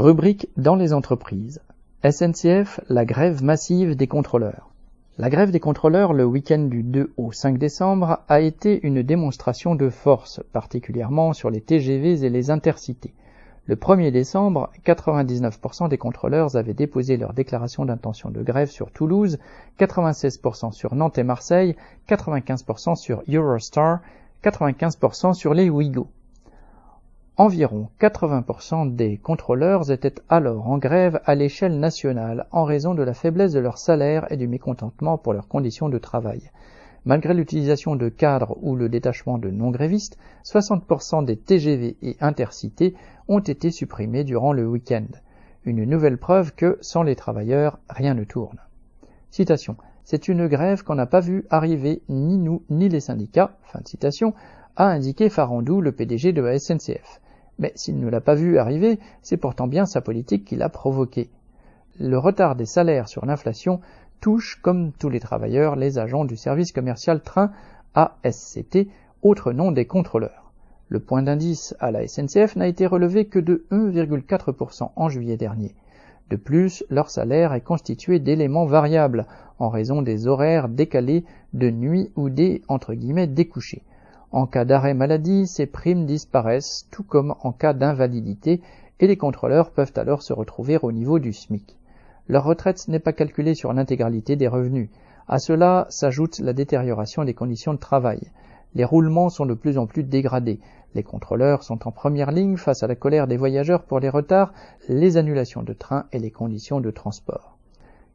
Rubrique dans les entreprises. SNCF, la grève massive des contrôleurs. La grève des contrôleurs le week-end du 2 au 5 décembre a été une démonstration de force, particulièrement sur les TGV et les intercités. Le 1er décembre, 99% des contrôleurs avaient déposé leur déclaration d'intention de grève sur Toulouse, 96% sur Nantes et Marseille, 95% sur Eurostar, 95% sur les Ouigo. Environ 80% des contrôleurs étaient alors en grève à l'échelle nationale en raison de la faiblesse de leur salaire et du mécontentement pour leurs conditions de travail. Malgré l'utilisation de cadres ou le détachement de non-grévistes, 60% des TGV et intercités ont été supprimés durant le week-end. Une nouvelle preuve que, sans les travailleurs, rien ne tourne. C'est une grève qu'on n'a pas vue arriver ni nous ni les syndicats, fin de a indiqué Farandou, le PDG de la SNCF. Mais s'il ne l'a pas vu arriver, c'est pourtant bien sa politique qui l'a provoqué. Le retard des salaires sur l'inflation touche, comme tous les travailleurs, les agents du service commercial train ASCT, autre nom des contrôleurs. Le point d'indice à la SNCF n'a été relevé que de 1,4% en juillet dernier. De plus, leur salaire est constitué d'éléments variables en raison des horaires décalés de nuit ou des découchés. En cas d'arrêt maladie, ces primes disparaissent, tout comme en cas d'invalidité, et les contrôleurs peuvent alors se retrouver au niveau du SMIC. Leur retraite n'est pas calculée sur l'intégralité des revenus. À cela s'ajoute la détérioration des conditions de travail. Les roulements sont de plus en plus dégradés. Les contrôleurs sont en première ligne face à la colère des voyageurs pour les retards, les annulations de trains et les conditions de transport.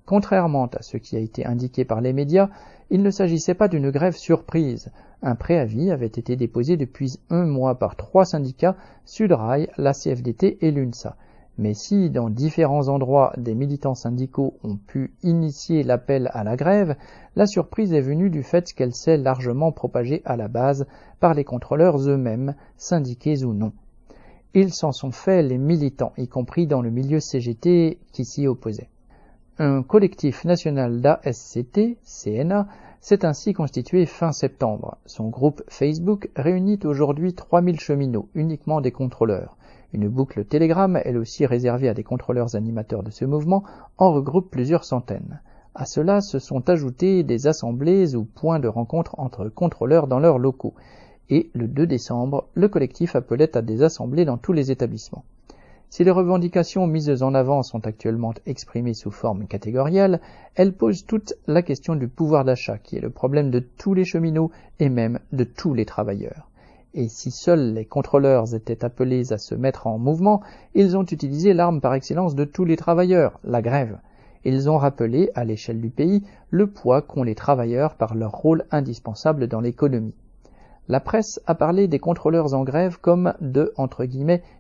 Contrairement à ce qui a été indiqué par les médias, il ne s'agissait pas d'une grève surprise. Un préavis avait été déposé depuis un mois par trois syndicats, Sudrail, la CFDT et l'UNSA. Mais si dans différents endroits des militants syndicaux ont pu initier l'appel à la grève, la surprise est venue du fait qu'elle s'est largement propagée à la base par les contrôleurs eux-mêmes, syndiqués ou non. Ils s'en sont fait les militants, y compris dans le milieu CGT qui s'y opposait. Un collectif national d'ASCT, CNA, s'est ainsi constitué fin septembre. Son groupe Facebook réunit aujourd'hui 3000 cheminots, uniquement des contrôleurs. Une boucle Telegram, elle aussi réservée à des contrôleurs animateurs de ce mouvement, en regroupe plusieurs centaines. À cela se sont ajoutés des assemblées ou points de rencontre entre contrôleurs dans leurs locaux. Et le 2 décembre, le collectif appelait à des assemblées dans tous les établissements. Si les revendications mises en avant sont actuellement exprimées sous forme catégorielle, elles posent toute la question du pouvoir d'achat, qui est le problème de tous les cheminots et même de tous les travailleurs. Et si seuls les contrôleurs étaient appelés à se mettre en mouvement, ils ont utilisé l'arme par excellence de tous les travailleurs, la grève. Ils ont rappelé, à l'échelle du pays, le poids qu'ont les travailleurs par leur rôle indispensable dans l'économie. La presse a parlé des contrôleurs en grève comme de,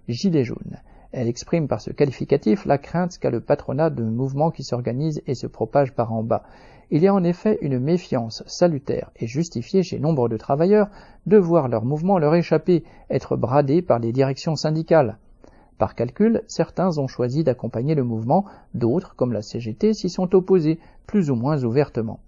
gilets jaunes. Elle exprime par ce qualificatif la crainte qu'a le patronat d'un mouvement qui s'organise et se propage par en bas. Il y a en effet une méfiance salutaire et justifiée chez nombre de travailleurs de voir leur mouvement leur échapper, être bradé par les directions syndicales. Par calcul, certains ont choisi d'accompagner le mouvement, d'autres, comme la CGT, s'y sont opposés, plus ou moins ouvertement.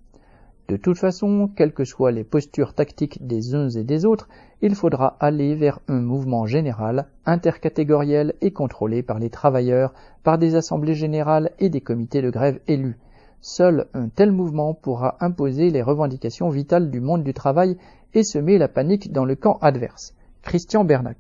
De toute façon, quelles que soient les postures tactiques des uns et des autres, il faudra aller vers un mouvement général, intercatégoriel et contrôlé par les travailleurs, par des assemblées générales et des comités de grève élus. Seul un tel mouvement pourra imposer les revendications vitales du monde du travail et semer la panique dans le camp adverse. Christian Bernac.